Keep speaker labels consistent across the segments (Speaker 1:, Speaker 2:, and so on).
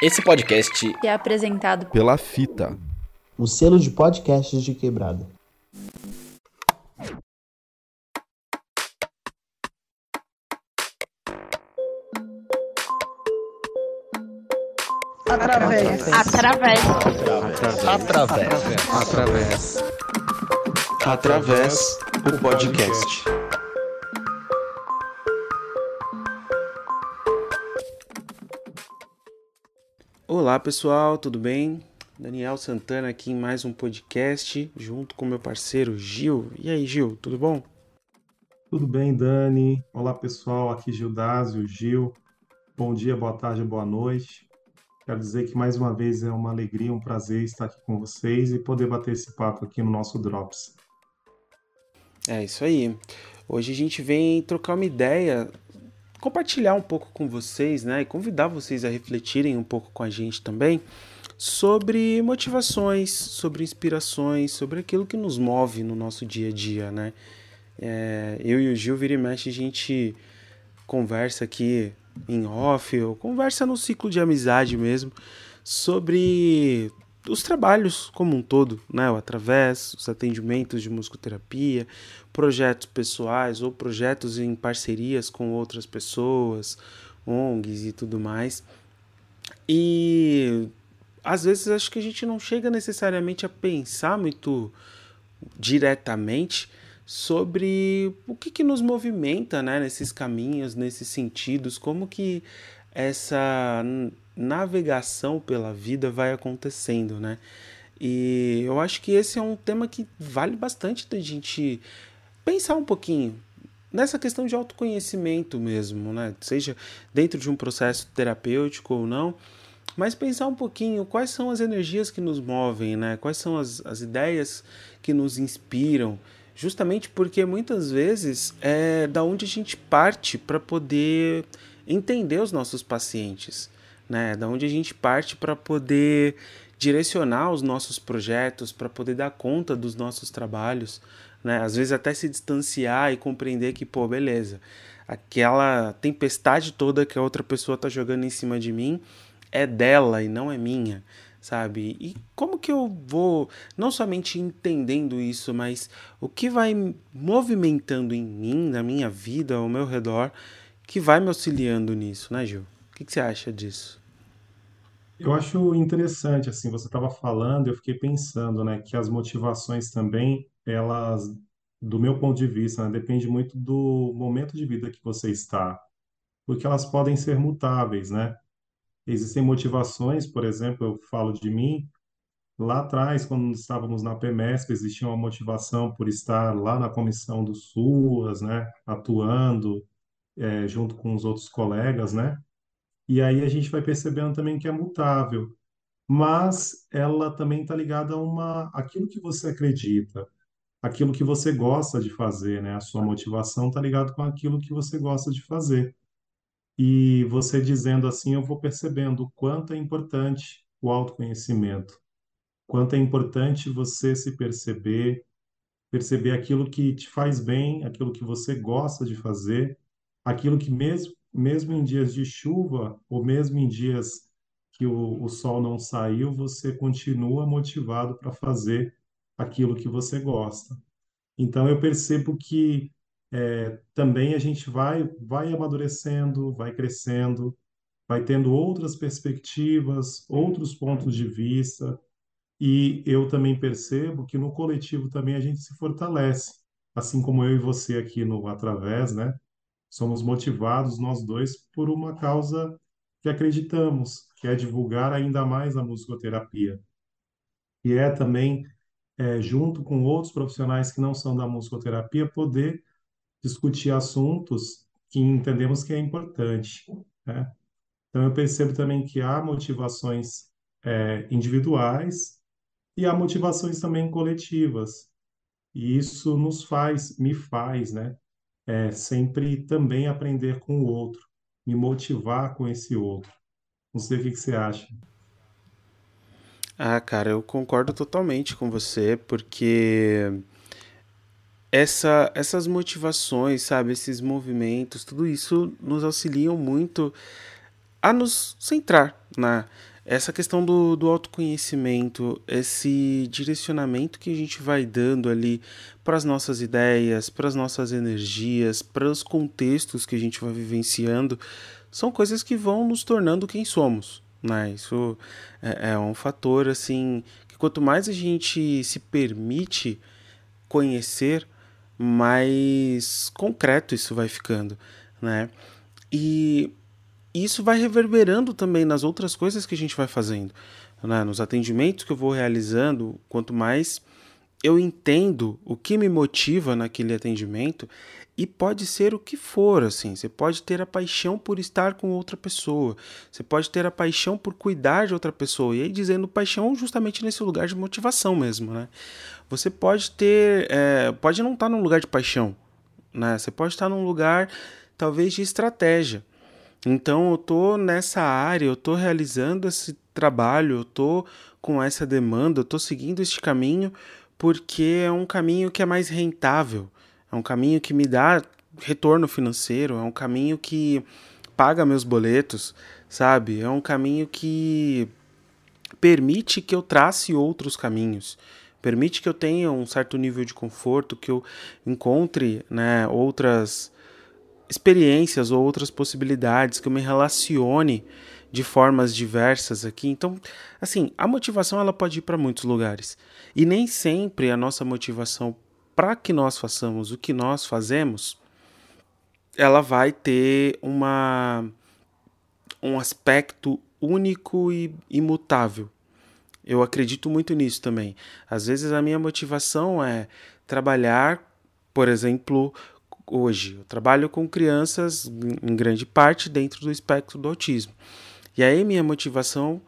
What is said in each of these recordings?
Speaker 1: Esse podcast
Speaker 2: é apresentado
Speaker 3: pela Fita,
Speaker 4: o selo de podcasts de quebrada.
Speaker 5: Através.
Speaker 2: Através.
Speaker 1: Através.
Speaker 3: Através.
Speaker 6: Através o podcast.
Speaker 7: Olá pessoal, tudo bem? Daniel Santana aqui em mais um podcast, junto com meu parceiro Gil. E aí, Gil, tudo bom?
Speaker 8: Tudo bem, Dani? Olá pessoal, aqui Gildásio, Gil. Bom dia, boa tarde, boa noite. Quero dizer que mais uma vez é uma alegria, um prazer estar aqui com vocês e poder bater esse papo aqui no nosso Drops.
Speaker 7: É isso aí. Hoje a gente vem trocar uma ideia, compartilhar um pouco com vocês, né? E convidar vocês a refletirem um pouco com a gente também sobre motivações, sobre inspirações, sobre aquilo que nos move no nosso dia a dia, né? É, eu e o Gil, vira e mexe, a gente conversa aqui em off, ou conversa no ciclo de amizade mesmo, sobre os trabalhos como um todo, né? O através, os atendimentos de musicoterapia, projetos pessoais ou projetos em parcerias com outras pessoas, ONGs e tudo mais. E às vezes acho que a gente não chega necessariamente a pensar muito diretamente sobre o que, que nos movimenta né, nesses caminhos, nesses sentidos, como que essa navegação pela vida vai acontecendo, né? E eu acho que esse é um tema que vale bastante da gente pensar um pouquinho nessa questão de autoconhecimento mesmo, né? Seja dentro de um processo terapêutico ou não, mas pensar um pouquinho quais são as energias que nos movem, né? Quais são as, as ideias que nos inspiram, justamente porque muitas vezes é da onde a gente parte para poder entender os nossos pacientes, né? Da onde a gente parte para poder direcionar os nossos projetos, para poder dar conta dos nossos trabalhos, né? Às vezes até se distanciar e compreender que, pô, beleza, aquela tempestade toda que a outra pessoa está jogando em cima de mim é dela e não é minha sabe? E como que eu vou, não somente entendendo isso, mas o que vai movimentando em mim, na minha vida, ao meu redor, que vai me auxiliando nisso, né, Gil? O que, que você acha disso?
Speaker 8: Eu acho interessante, assim, você estava falando, eu fiquei pensando, né, que as motivações também, elas, do meu ponto de vista, né, depende muito do momento de vida que você está, porque elas podem ser mutáveis, né? Existem motivações, por exemplo, eu falo de mim, lá atrás, quando estávamos na PMESP, existia uma motivação por estar lá na comissão do SUAS, né, atuando é, junto com os outros colegas, né? E aí a gente vai percebendo também que é mutável, mas ela também está ligada a uma, aquilo que você acredita, aquilo que você gosta de fazer, né? A sua motivação está ligada com aquilo que você gosta de fazer. E você dizendo assim, eu vou percebendo o quanto é importante o autoconhecimento, quanto é importante você se perceber, perceber aquilo que te faz bem, aquilo que você gosta de fazer, aquilo que mesmo mesmo em dias de chuva ou mesmo em dias que o, o sol não saiu, você continua motivado para fazer aquilo que você gosta. Então eu percebo que é, também a gente vai, vai amadurecendo, vai crescendo, vai tendo outras perspectivas, outros pontos de vista, e eu também percebo que no coletivo também a gente se fortalece, assim como eu e você aqui no Através, né? Somos motivados nós dois por uma causa que acreditamos, que é divulgar ainda mais a musicoterapia. E é também, é, junto com outros profissionais que não são da musicoterapia, poder discutir assuntos que entendemos que é importante, né? Então eu percebo também que há motivações é, individuais e há motivações também coletivas. E isso nos faz, me faz, né? É, sempre também aprender com o outro, me motivar com esse outro. Não sei o que, que você acha.
Speaker 7: Ah, cara, eu concordo totalmente com você, porque essa, essas motivações, sabe, esses movimentos, tudo isso nos auxiliam muito a nos centrar, né? Essa questão do, do autoconhecimento, esse direcionamento que a gente vai dando ali para as nossas ideias, para as nossas energias, para os contextos que a gente vai vivenciando, são coisas que vão nos tornando quem somos. Né? Isso é, é um fator assim que quanto mais a gente se permite conhecer, mais concreto isso vai ficando, né? E isso vai reverberando também nas outras coisas que a gente vai fazendo, né? nos atendimentos que eu vou realizando. Quanto mais eu entendo o que me motiva naquele atendimento, e pode ser o que for, assim. Você pode ter a paixão por estar com outra pessoa. Você pode ter a paixão por cuidar de outra pessoa. E aí dizendo paixão justamente nesse lugar de motivação mesmo, né? Você pode ter, é, pode não estar num lugar de paixão, né? Você pode estar num lugar talvez de estratégia. Então eu tô nessa área, eu tô realizando esse trabalho, eu tô com essa demanda, eu tô seguindo este caminho porque é um caminho que é mais rentável é um caminho que me dá retorno financeiro, é um caminho que paga meus boletos, sabe? É um caminho que permite que eu trace outros caminhos, permite que eu tenha um certo nível de conforto, que eu encontre né, outras experiências ou outras possibilidades, que eu me relacione de formas diversas aqui. Então, assim, a motivação ela pode ir para muitos lugares. E nem sempre a nossa motivação para que nós façamos o que nós fazemos, ela vai ter uma, um aspecto único e imutável. Eu acredito muito nisso também. Às vezes a minha motivação é trabalhar, por exemplo, hoje. Eu trabalho com crianças, em grande parte, dentro do espectro do autismo. E aí minha motivação,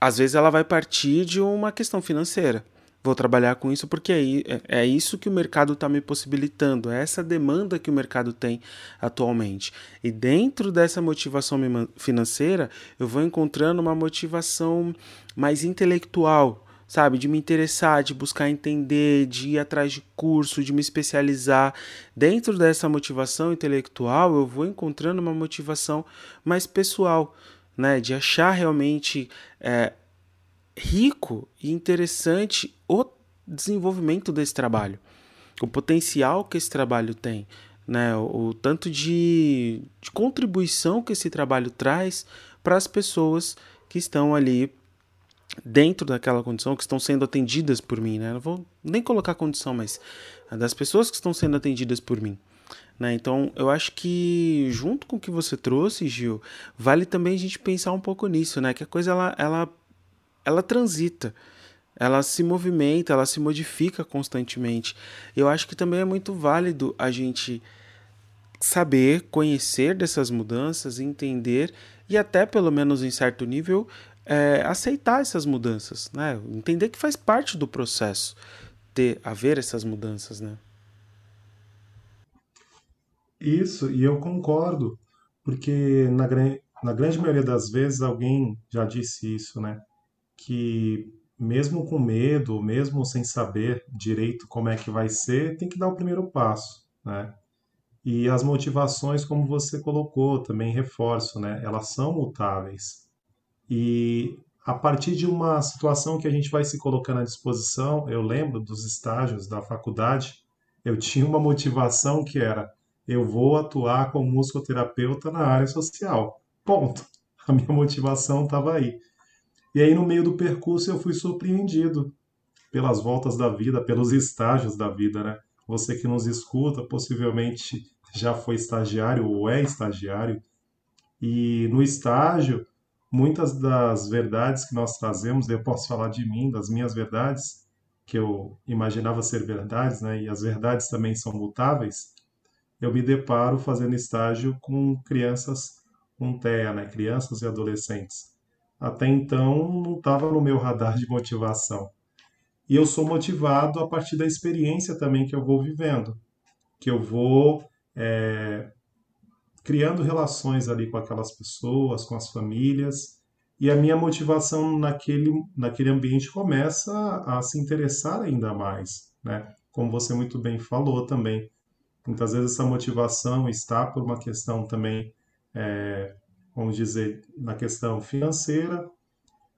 Speaker 7: às vezes, ela vai partir de uma questão financeira vou trabalhar com isso porque é, é isso que o mercado está me possibilitando, é essa demanda que o mercado tem atualmente. E dentro dessa motivação financeira, eu vou encontrando uma motivação mais intelectual, sabe? De me interessar, de buscar entender, de ir atrás de curso, de me especializar. Dentro dessa motivação intelectual, eu vou encontrando uma motivação mais pessoal, né? De achar realmente. É, rico e interessante o desenvolvimento desse trabalho, o potencial que esse trabalho tem, né? o, o tanto de, de contribuição que esse trabalho traz para as pessoas que estão ali dentro daquela condição, que estão sendo atendidas por mim. Né? Não vou nem colocar condição, mas das pessoas que estão sendo atendidas por mim. Né? Então, eu acho que junto com o que você trouxe, Gil, vale também a gente pensar um pouco nisso, né? Que a coisa ela, ela ela transita, ela se movimenta, ela se modifica constantemente. Eu acho que também é muito válido a gente saber, conhecer dessas mudanças, entender e até pelo menos em certo nível é, aceitar essas mudanças, né? Entender que faz parte do processo ter haver essas mudanças, né?
Speaker 8: Isso, e eu concordo, porque na, na grande maioria das vezes alguém já disse isso, né? que mesmo com medo, mesmo sem saber direito como é que vai ser, tem que dar o primeiro passo, né? E as motivações, como você colocou, também reforço, né? Elas são mutáveis. E a partir de uma situação que a gente vai se colocando à disposição, eu lembro dos estágios da faculdade, eu tinha uma motivação que era eu vou atuar como musicoterapeuta na área social. Ponto. A minha motivação estava aí. E aí, no meio do percurso, eu fui surpreendido pelas voltas da vida, pelos estágios da vida, né? Você que nos escuta, possivelmente já foi estagiário ou é estagiário. E no estágio, muitas das verdades que nós trazemos, eu posso falar de mim, das minhas verdades, que eu imaginava ser verdades, né? E as verdades também são mutáveis. Eu me deparo fazendo estágio com crianças com TEA, né? Crianças e adolescentes até então não estava no meu radar de motivação. E eu sou motivado a partir da experiência também que eu vou vivendo, que eu vou é, criando relações ali com aquelas pessoas, com as famílias, e a minha motivação naquele, naquele ambiente começa a, a se interessar ainda mais, né? Como você muito bem falou também. Muitas vezes essa motivação está por uma questão também é, vamos dizer, na questão financeira,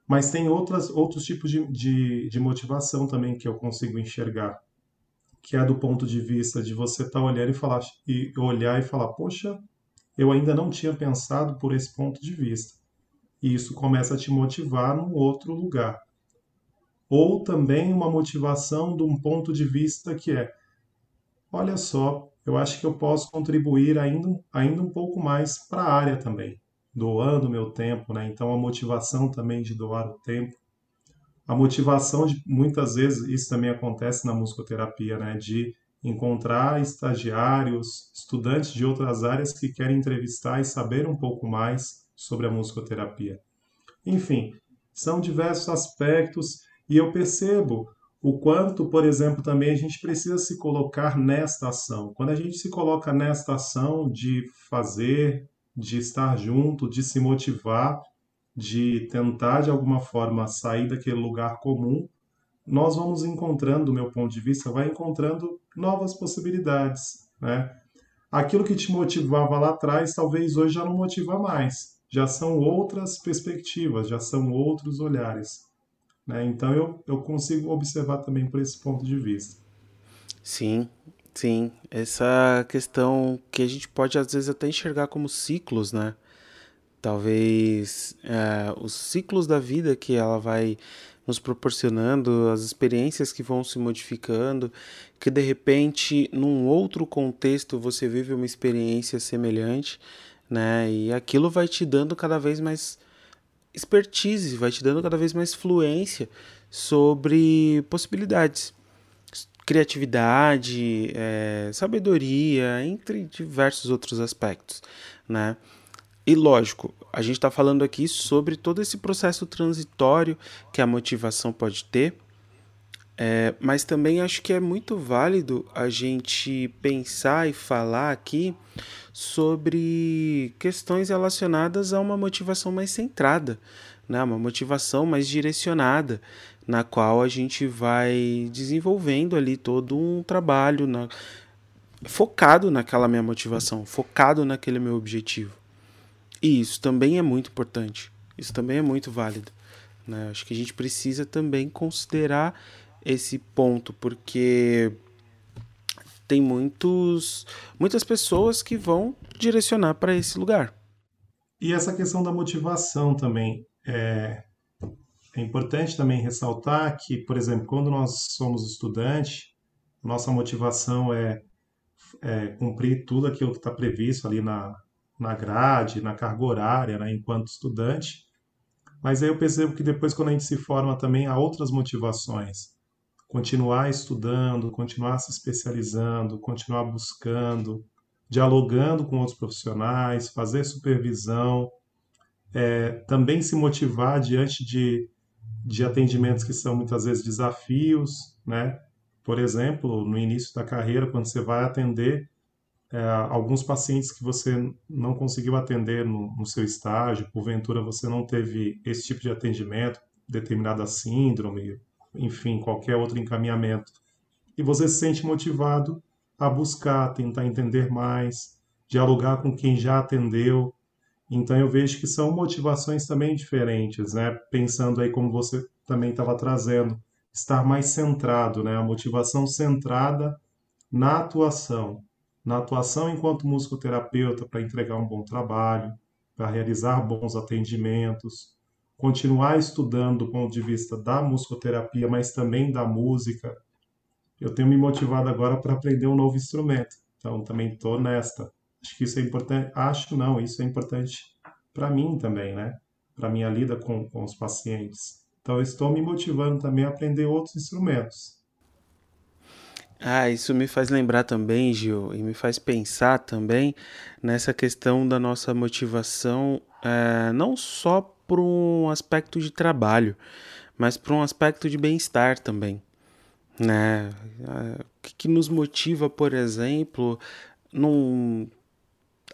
Speaker 8: Mas tem outras, outros tipos de, de, de motivação também que eu consigo enxergar, que é do ponto de vista de você estar tá olhando e falar e olhar e falar, poxa, eu ainda não tinha pensado por esse ponto de vista. E isso começa a te motivar num outro lugar. Ou também uma motivação de um ponto de vista que é, olha só, eu acho que eu posso contribuir ainda, ainda um pouco mais para a área também, doando meu tempo, né? Então a motivação também de doar o tempo, a motivação de muitas vezes isso também acontece na musicoterapia, né? De encontrar estagiários, estudantes de outras áreas que querem entrevistar e saber um pouco mais sobre a musicoterapia. Enfim, são diversos aspectos e eu percebo o quanto, por exemplo, também a gente precisa se colocar nesta ação. Quando a gente se coloca nesta ação de fazer, de estar junto, de se motivar, de tentar de alguma forma sair daquele lugar comum, nós vamos encontrando, do meu ponto de vista, vai encontrando novas possibilidades, né? Aquilo que te motivava lá atrás, talvez hoje já não motiva mais. Já são outras perspectivas, já são outros olhares. Né? Então eu, eu consigo observar também por esse ponto de vista.
Speaker 7: Sim, sim. Essa questão que a gente pode às vezes até enxergar como ciclos, né? Talvez é, os ciclos da vida que ela vai nos proporcionando, as experiências que vão se modificando, que de repente, num outro contexto, você vive uma experiência semelhante, né? E aquilo vai te dando cada vez mais expertise, vai te dando cada vez mais fluência sobre possibilidades, criatividade, é, sabedoria, entre diversos outros aspectos, né? E lógico, a gente está falando aqui sobre todo esse processo transitório que a motivação pode ter, é, mas também acho que é muito válido a gente pensar e falar aqui sobre questões relacionadas a uma motivação mais centrada, né? uma motivação mais direcionada, na qual a gente vai desenvolvendo ali todo um trabalho na, focado naquela minha motivação, focado naquele meu objetivo. E isso também é muito importante, isso também é muito válido. Né? Acho que a gente precisa também considerar esse ponto, porque tem muitos, muitas pessoas que vão direcionar para esse lugar.
Speaker 8: E essa questão da motivação também é, é importante também ressaltar que, por exemplo, quando nós somos estudantes, nossa motivação é, é cumprir tudo aquilo que está previsto ali na, na grade, na carga horária, né, enquanto estudante. Mas aí eu percebo que depois, quando a gente se forma, também há outras motivações continuar estudando, continuar se especializando, continuar buscando, dialogando com outros profissionais, fazer supervisão, é, também se motivar diante de, de atendimentos que são muitas vezes desafios, né? Por exemplo, no início da carreira, quando você vai atender é, alguns pacientes que você não conseguiu atender no, no seu estágio, porventura você não teve esse tipo de atendimento, determinada síndrome, enfim, qualquer outro encaminhamento. E você se sente motivado a buscar, tentar entender mais, dialogar com quem já atendeu. Então eu vejo que são motivações também diferentes, né? Pensando aí como você também estava trazendo, estar mais centrado, né? A motivação centrada na atuação, na atuação enquanto musicoterapeuta para entregar um bom trabalho, para realizar bons atendimentos, continuar estudando do ponto de vista da musicoterapia, mas também da música. Eu tenho me motivado agora para aprender um novo instrumento. Então, também estou nesta. Acho que isso é importante. Acho não, isso é importante para mim também, né? Para minha lida com, com os pacientes. Então, estou me motivando também a aprender outros instrumentos.
Speaker 7: Ah, isso me faz lembrar também, Gil, e me faz pensar também nessa questão da nossa motivação, é, não só por um aspecto de trabalho, mas por um aspecto de bem-estar também. Né? O que, que, nos motiva, por exemplo, num...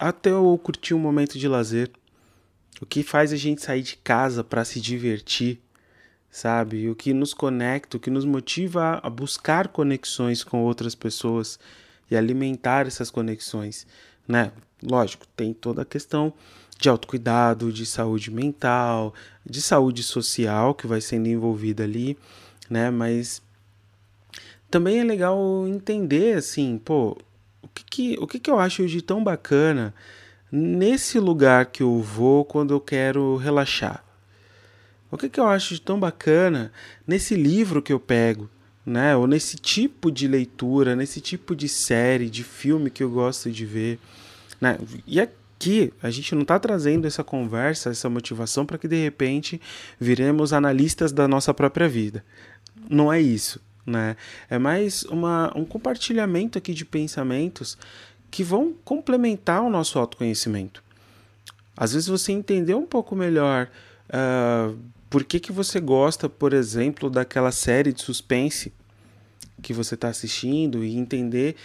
Speaker 7: até eu curtir um momento de lazer? O que faz a gente sair de casa para se divertir? Sabe? O que nos conecta, o que nos motiva a buscar conexões com outras pessoas e alimentar essas conexões, né? Lógico, tem toda a questão de autocuidado, de saúde mental, de saúde social que vai sendo envolvida ali, né? Mas também é legal entender assim, pô, o que, que, o que, que eu acho de tão bacana nesse lugar que eu vou quando eu quero relaxar? O que, que eu acho de tão bacana nesse livro que eu pego, né? Ou nesse tipo de leitura, nesse tipo de série, de filme que eu gosto de ver, né? E aqui a gente não está trazendo essa conversa, essa motivação para que de repente viremos analistas da nossa própria vida. Não é isso, né? É mais uma, um compartilhamento aqui de pensamentos que vão complementar o nosso autoconhecimento. Às vezes você entender um pouco melhor uh, por que, que você gosta, por exemplo, daquela série de suspense que você está assistindo e entender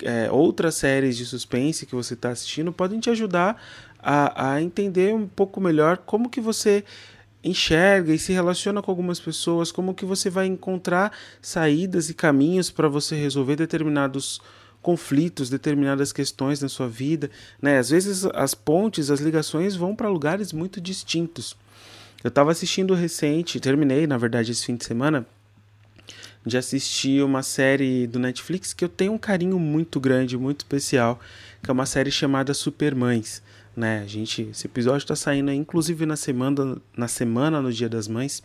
Speaker 7: é, outras séries de suspense que você está assistindo podem te ajudar a, a entender um pouco melhor como que você enxerga e se relaciona com algumas pessoas, como que você vai encontrar saídas e caminhos para você resolver determinados conflitos, determinadas questões na sua vida, né? Às vezes as pontes, as ligações vão para lugares muito distintos. Eu estava assistindo recente, terminei, na verdade, esse fim de semana, de assistir uma série do Netflix que eu tenho um carinho muito grande, muito especial, que é uma série chamada Supermães. Né? A gente, esse episódio está saindo inclusive na semana, na semana no Dia das Mães.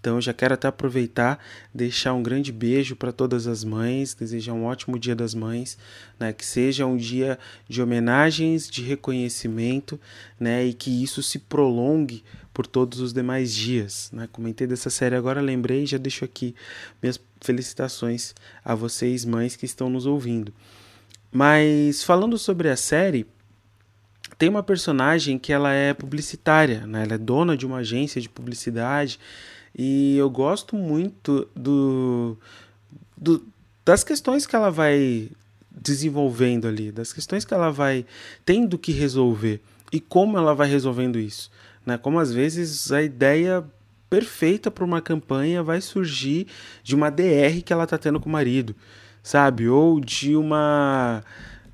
Speaker 7: Então eu já quero até aproveitar, deixar um grande beijo para todas as mães, desejar um ótimo Dia das Mães, né? Que seja um dia de homenagens, de reconhecimento, né? E que isso se prolongue por todos os demais dias. Né? Comentei dessa série agora, lembrei já deixo aqui minhas felicitações a vocês, mães que estão nos ouvindo. Mas falando sobre a série, tem uma personagem que ela é publicitária, né? ela é dona de uma agência de publicidade e eu gosto muito do, do das questões que ela vai desenvolvendo ali, das questões que ela vai tendo que resolver e como ela vai resolvendo isso. Né? Como às vezes a ideia perfeita para uma campanha vai surgir de uma DR que ela está tendo com o marido, sabe? Ou de uma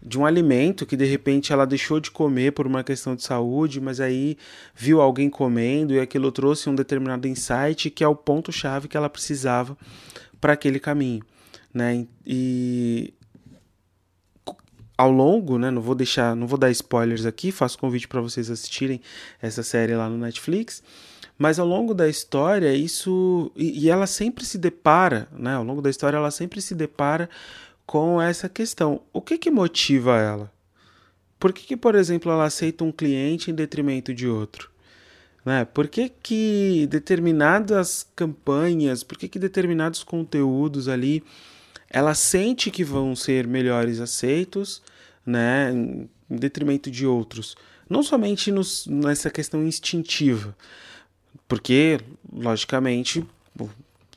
Speaker 7: de um alimento que de repente ela deixou de comer por uma questão de saúde, mas aí viu alguém comendo e aquilo trouxe um determinado insight que é o ponto chave que ela precisava para aquele caminho, né? E ao longo, né, não vou deixar, não vou dar spoilers aqui, faço convite para vocês assistirem essa série lá no Netflix. Mas ao longo da história, isso e, e ela sempre se depara, né, ao longo da história ela sempre se depara com essa questão. O que que motiva ela? Por que, que por exemplo, ela aceita um cliente em detrimento de outro? Né? Por que, que determinadas campanhas, por que, que determinados conteúdos ali ela sente que vão ser melhores aceitos, né, em detrimento de outros. Não somente nos, nessa questão instintiva, porque, logicamente,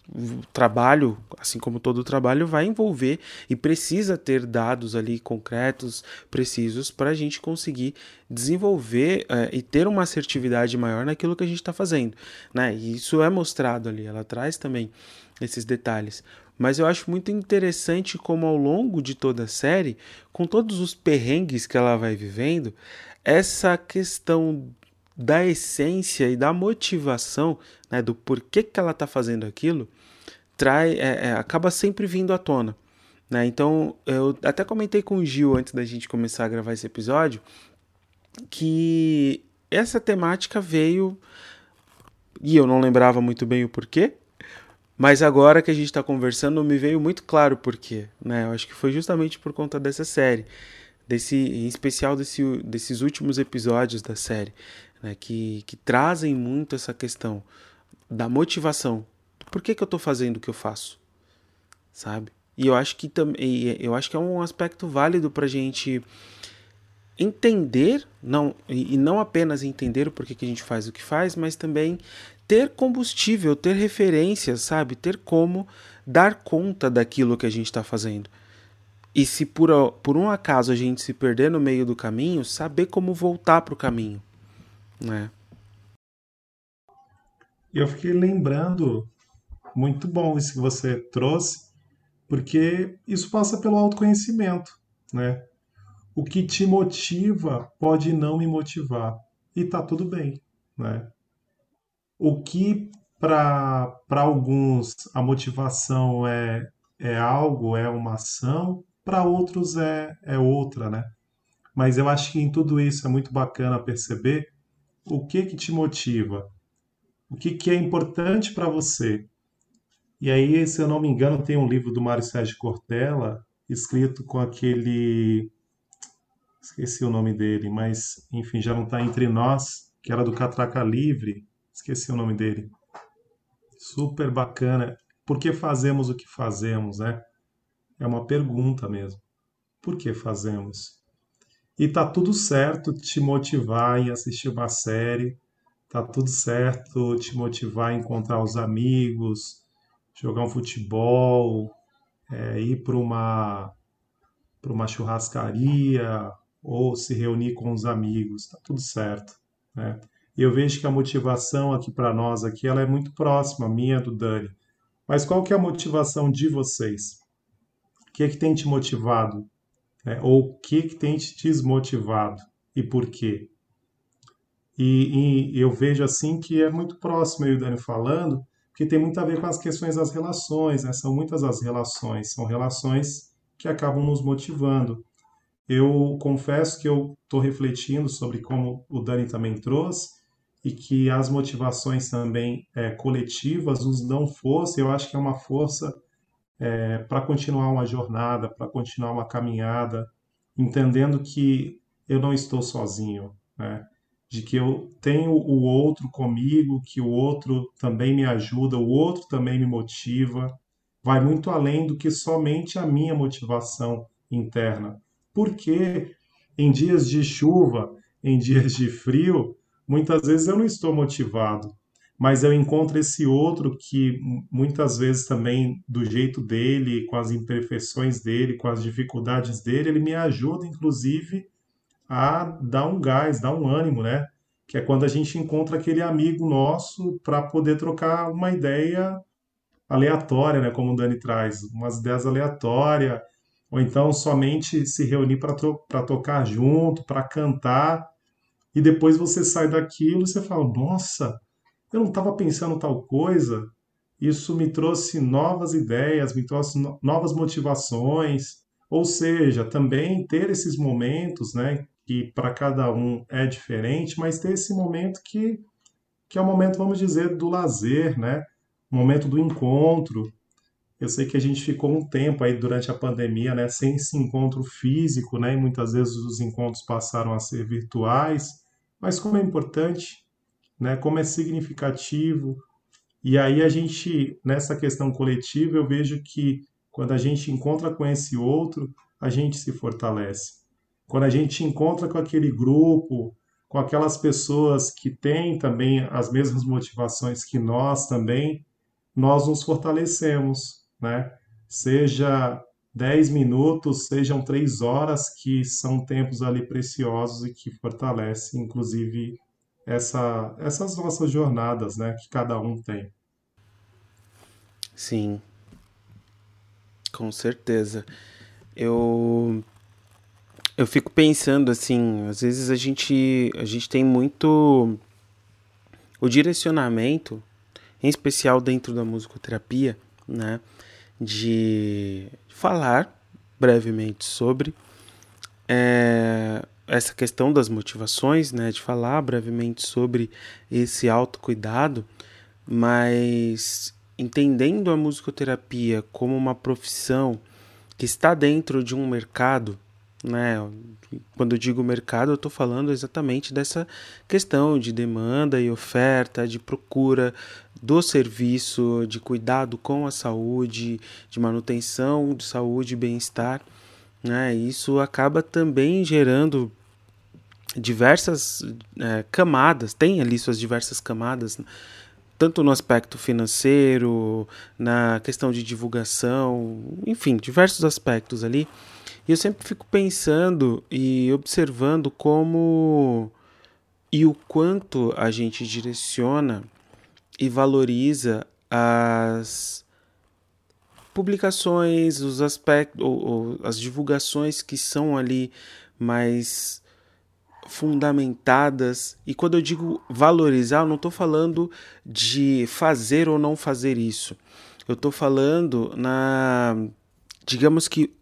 Speaker 7: o, trabalho, assim como todo trabalho, vai envolver e precisa ter dados ali concretos, precisos, para a gente conseguir desenvolver é, e ter uma assertividade maior naquilo que a gente está fazendo. Né? E isso é mostrado ali, ela traz também esses detalhes. Mas eu acho muito interessante como ao longo de toda a série, com todos os perrengues que ela vai vivendo, essa questão da essência e da motivação, né, do porquê que ela está fazendo aquilo, trai, é, é, acaba sempre vindo à tona. Né? Então, eu até comentei com o Gil antes da gente começar a gravar esse episódio que essa temática veio e eu não lembrava muito bem o porquê, mas agora que a gente está conversando, me veio muito claro por quê. Né? Eu acho que foi justamente por conta dessa série, desse, em especial desse, desses últimos episódios da série, né? que, que trazem muito essa questão da motivação. Por que, que eu estou fazendo o que eu faço? Sabe? E eu acho que também eu acho que é um aspecto válido para a gente entender, não e não apenas entender o porquê que a gente faz o que faz, mas também ter combustível, ter referências, sabe? Ter como dar conta daquilo que a gente está fazendo. E se por, por um acaso a gente se perder no meio do caminho, saber como voltar para o caminho. Né?
Speaker 8: Eu fiquei lembrando, muito bom isso que você trouxe, porque isso passa pelo autoconhecimento, né? O que te motiva pode não me motivar. e tá tudo bem, né? O que para alguns a motivação é, é algo, é uma ação, para outros é, é outra, né? Mas eu acho que em tudo isso é muito bacana perceber o que que te motiva, o que que é importante para você. E aí, se eu não me engano, tem um livro do Mário Sérgio Cortella, escrito com aquele. Esqueci o nome dele, mas enfim, já não está entre nós, que era do Catraca Livre. Esqueci o nome dele. Super bacana. Por que fazemos o que fazemos, né? É uma pergunta mesmo. Por que fazemos? E tá tudo certo te motivar em assistir uma série, tá tudo certo te motivar a encontrar os amigos, jogar um futebol, é, ir para uma uma churrascaria ou se reunir com os amigos, tá tudo certo, né? E eu vejo que a motivação aqui para nós aqui ela é muito próxima, minha do Dani. Mas qual que é a motivação de vocês? O que é que tem te motivado né? ou o que, que tem te desmotivado e por quê. E, e, eu vejo assim que é muito próximo e o Dani falando, porque tem muito a ver com as questões das relações, né? são muitas as relações, são relações que acabam nos motivando. Eu confesso que eu estou refletindo sobre como o Dani também trouxe, e que as motivações também é, coletivas nos dão força, eu acho que é uma força é, para continuar uma jornada, para continuar uma caminhada, entendendo que eu não estou sozinho, né? de que eu tenho o outro comigo, que o outro também me ajuda, o outro também me motiva, vai muito além do que somente a minha motivação interna. Porque em dias de chuva, em dias de frio, muitas vezes eu não estou motivado, mas eu encontro esse outro que muitas vezes também do jeito dele, com as imperfeições dele, com as dificuldades dele, ele me ajuda inclusive a dar um gás, dar um ânimo, né? Que é quando a gente encontra aquele amigo nosso para poder trocar uma ideia aleatória, né, como o Dani traz, umas ideias aleatórias, ou então somente se reunir para tocar junto, para cantar, e depois você sai daquilo e você fala: "Nossa, eu não estava pensando tal coisa, isso me trouxe novas ideias, me trouxe no novas motivações. Ou seja, também ter esses momentos, né, que para cada um é diferente, mas ter esse momento que, que é o momento, vamos dizer, do lazer, né, momento do encontro. Eu sei que a gente ficou um tempo aí durante a pandemia, né, sem esse encontro físico, né, e muitas vezes os encontros passaram a ser virtuais, mas como é importante né? Como é significativo. E aí a gente, nessa questão coletiva, eu vejo que quando a gente encontra com esse outro, a gente se fortalece. Quando a gente encontra com aquele grupo, com aquelas pessoas que têm também as mesmas motivações que nós também, nós nos fortalecemos, né? Seja 10 minutos, sejam 3 horas, que são tempos ali preciosos e que fortalecem, inclusive, essa, essas nossas jornadas, né, que cada um tem.
Speaker 7: Sim, com certeza. Eu eu fico pensando assim, às vezes a gente a gente tem muito o direcionamento, em especial dentro da musicoterapia, né, de falar brevemente sobre é, essa questão das motivações, né, de falar brevemente sobre esse autocuidado, mas entendendo a musicoterapia como uma profissão que está dentro de um mercado, né? Quando eu digo mercado, eu estou falando exatamente dessa questão de demanda e oferta, de procura do serviço, de cuidado com a saúde, de manutenção de saúde e bem-estar. Né? Isso acaba também gerando diversas é, camadas, tem ali suas diversas camadas, tanto no aspecto financeiro, na questão de divulgação, enfim, diversos aspectos ali. E eu sempre fico pensando e observando como e o quanto a gente direciona e valoriza as publicações, os aspectos, ou, ou, as divulgações que são ali mais fundamentadas. E quando eu digo valorizar, eu não estou falando de fazer ou não fazer isso. Eu estou falando na, digamos que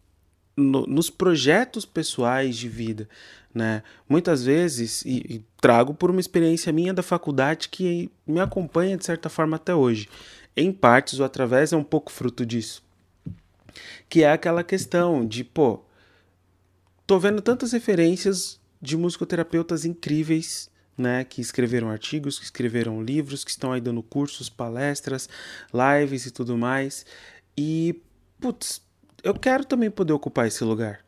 Speaker 7: no, nos projetos pessoais de vida, né? Muitas vezes, e, e, trago por uma experiência minha da faculdade que me acompanha de certa forma até hoje, em partes ou através é um pouco fruto disso, que é aquela questão de, pô, tô vendo tantas referências de musicoterapeutas incríveis, né, que escreveram artigos, que escreveram livros, que estão aí dando cursos, palestras, lives e tudo mais. E, putz, eu quero também poder ocupar esse lugar.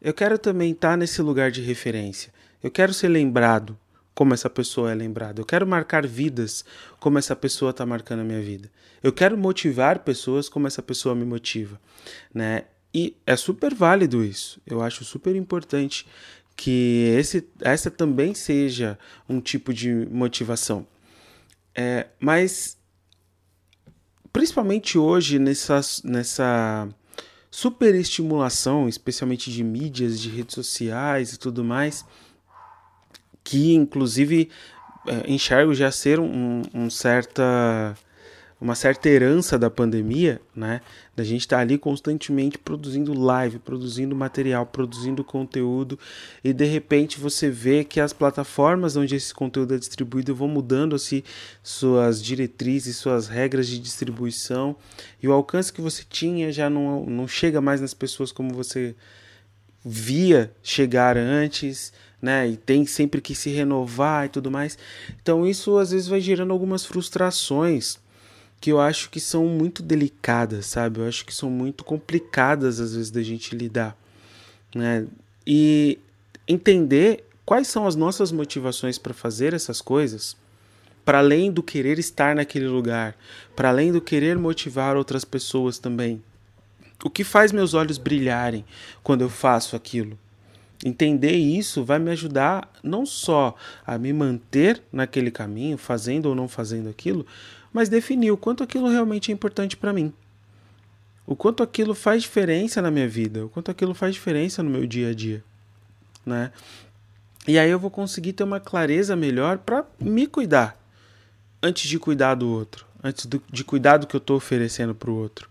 Speaker 7: Eu quero também estar nesse lugar de referência. Eu quero ser lembrado como essa pessoa é lembrada. Eu quero marcar vidas como essa pessoa está marcando a minha vida. Eu quero motivar pessoas como essa pessoa me motiva, né? E é super válido isso. Eu acho super importante que esse, essa também seja um tipo de motivação. É, mas, principalmente hoje, nessa, nessa superestimulação, especialmente de mídias, de redes sociais e tudo mais, que inclusive é, enxergo já ser um, um certa uma certa herança da pandemia, né? Da gente estar tá ali constantemente produzindo live, produzindo material, produzindo conteúdo e de repente você vê que as plataformas onde esse conteúdo é distribuído vão mudando assim suas diretrizes, suas regras de distribuição e o alcance que você tinha já não, não chega mais nas pessoas como você via chegar antes, né? E tem sempre que se renovar e tudo mais. Então isso às vezes vai gerando algumas frustrações que eu acho que são muito delicadas, sabe? Eu acho que são muito complicadas às vezes da gente lidar, né? E entender quais são as nossas motivações para fazer essas coisas, para além do querer estar naquele lugar, para além do querer motivar outras pessoas também. O que faz meus olhos brilharem quando eu faço aquilo? Entender isso vai me ajudar não só a me manter naquele caminho, fazendo ou não fazendo aquilo, mas definir o quanto aquilo realmente é importante para mim. O quanto aquilo faz diferença na minha vida, o quanto aquilo faz diferença no meu dia a dia, né? E aí eu vou conseguir ter uma clareza melhor para me cuidar antes de cuidar do outro, antes do, de cuidar do que eu estou oferecendo para o outro,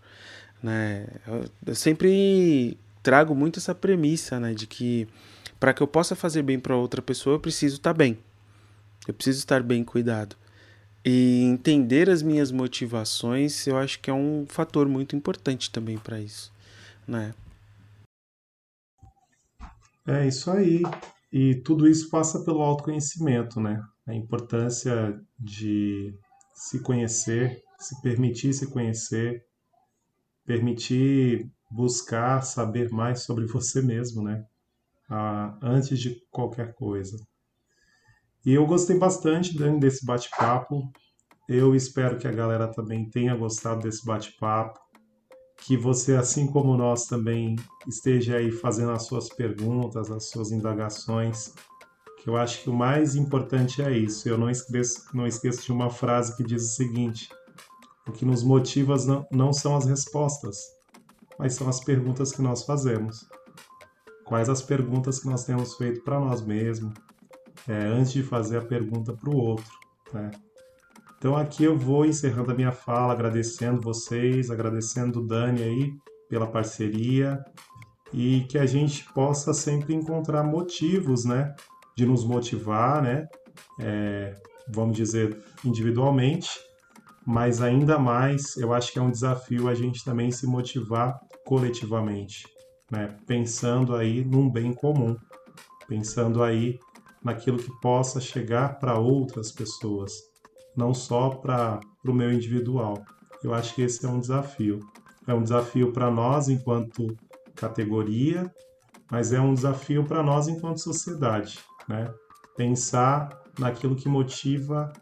Speaker 7: né? Eu, eu sempre trago muito essa premissa, né, de que para que eu possa fazer bem para outra pessoa, eu preciso estar tá bem. Eu preciso estar bem cuidado. E entender as minhas motivações, eu acho que é um fator muito importante também para isso, né?
Speaker 8: É isso aí. E tudo isso passa pelo autoconhecimento, né? A importância de se conhecer, se permitir se conhecer, permitir buscar saber mais sobre você mesmo, né? Ah, antes de qualquer coisa. E eu gostei bastante Dani, desse bate-papo. Eu espero que a galera também tenha gostado desse bate-papo. Que você, assim como nós, também esteja aí fazendo as suas perguntas, as suas indagações. Que eu acho que o mais importante é isso. Eu não esqueço, não esqueço de uma frase que diz o seguinte: O que nos motiva não, não são as respostas, mas são as perguntas que nós fazemos. Quais as perguntas que nós temos feito para nós mesmos, é, antes de fazer a pergunta para o outro. Né? Então aqui eu vou encerrando a minha fala, agradecendo vocês, agradecendo o Dani aí pela parceria e que a gente possa sempre encontrar motivos, né, de nos motivar, né, é, vamos dizer individualmente, mas ainda mais eu acho que é um desafio a gente também se motivar coletivamente, né, pensando aí num bem comum, pensando aí naquilo que possa chegar para outras pessoas, não só para o meu individual. Eu acho que esse é um desafio. É um desafio para nós enquanto categoria, mas é um desafio para nós enquanto sociedade, né? Pensar naquilo que motiva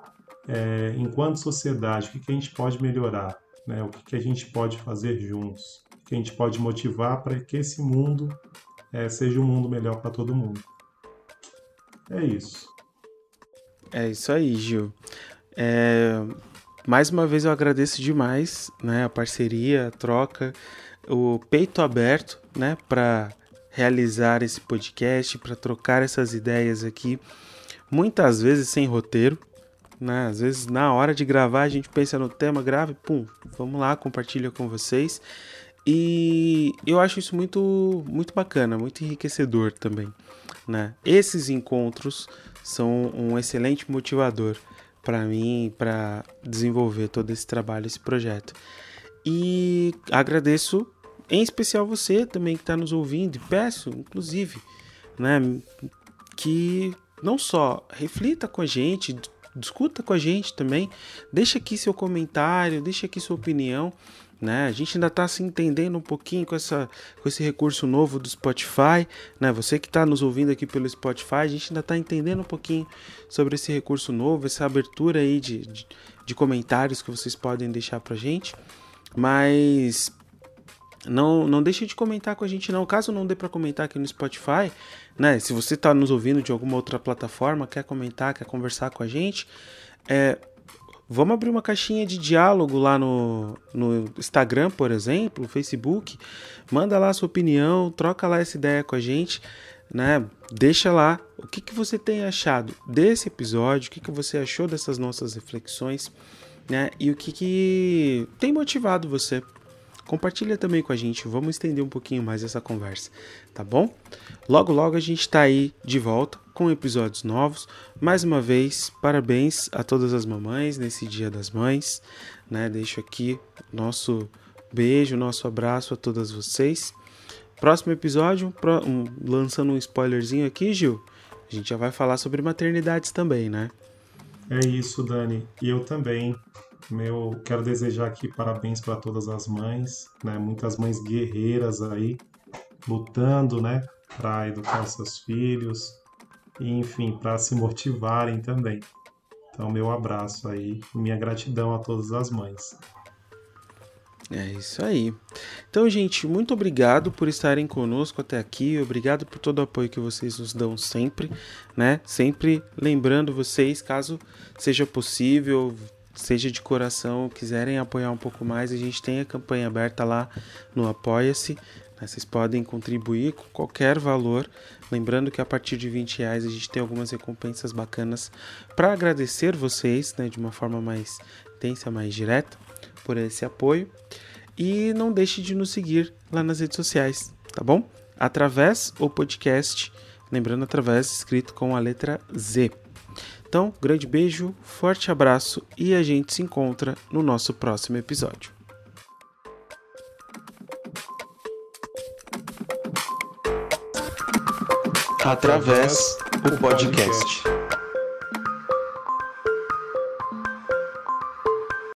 Speaker 8: é, enquanto sociedade, o que, que a gente pode melhorar, né? O que, que a gente pode fazer juntos, que a gente pode motivar para que esse mundo é, seja um mundo melhor para todo mundo. É isso.
Speaker 7: É isso aí, Gil. É... Mais uma vez eu agradeço demais né, a parceria, a troca, o peito aberto né, para realizar esse podcast, para trocar essas ideias aqui, muitas vezes sem roteiro. Né? Às vezes, na hora de gravar, a gente pensa no tema, grava e pum, vamos lá, compartilha com vocês. E eu acho isso muito, muito bacana, muito enriquecedor também. Né? Esses encontros são um excelente motivador para mim, para desenvolver todo esse trabalho, esse projeto. E agradeço em especial você também que está nos ouvindo e peço, inclusive, né, que não só reflita com a gente, discuta com a gente também, deixa aqui seu comentário, deixa aqui sua opinião. Né? A gente ainda está se entendendo um pouquinho com, essa, com esse recurso novo do Spotify. Né? Você que está nos ouvindo aqui pelo Spotify, a gente ainda está entendendo um pouquinho sobre esse recurso novo, essa abertura aí de, de, de comentários que vocês podem deixar para gente. Mas não, não deixe de comentar com a gente não. Caso não dê para comentar aqui no Spotify, né? Se você está nos ouvindo de alguma outra plataforma, quer comentar, quer conversar com a gente, é, vamos abrir uma caixinha de diálogo lá no, no Instagram, por exemplo, Facebook. Manda lá a sua opinião, troca lá essa ideia com a gente, né? Deixa lá o que, que você tem achado desse episódio, o que, que você achou dessas nossas reflexões, né? E o que, que tem motivado você Compartilha também com a gente, vamos estender um pouquinho mais essa conversa, tá bom? Logo, logo a gente está aí de volta com episódios novos. Mais uma vez, parabéns a todas as mamães nesse Dia das Mães, né? Deixo aqui nosso beijo, nosso abraço a todas vocês. Próximo episódio, lançando um spoilerzinho aqui, Gil, a gente já vai falar sobre maternidades também, né?
Speaker 8: É isso, Dani. E eu também meu, quero desejar aqui parabéns para todas as mães, né? Muitas mães guerreiras aí, lutando, né? Para educar seus filhos, e, enfim, para se motivarem também. Então, meu abraço aí, minha gratidão a todas as mães.
Speaker 7: É isso aí. Então, gente, muito obrigado por estarem conosco até aqui. Obrigado por todo o apoio que vocês nos dão sempre, né? Sempre lembrando vocês, caso seja possível, seja de coração, quiserem apoiar um pouco mais, a gente tem a campanha aberta lá no Apoia-se. Né? Vocês podem contribuir com qualquer valor. Lembrando que a partir de 20 reais a gente tem algumas recompensas bacanas para agradecer vocês né, de uma forma mais intensa, mais direta por esse apoio. E não deixe de nos seguir lá nas redes sociais, tá bom? Através o podcast, lembrando através escrito com a letra Z. Então, grande beijo, forte abraço e a gente se encontra no nosso próximo episódio.
Speaker 1: Através o podcast.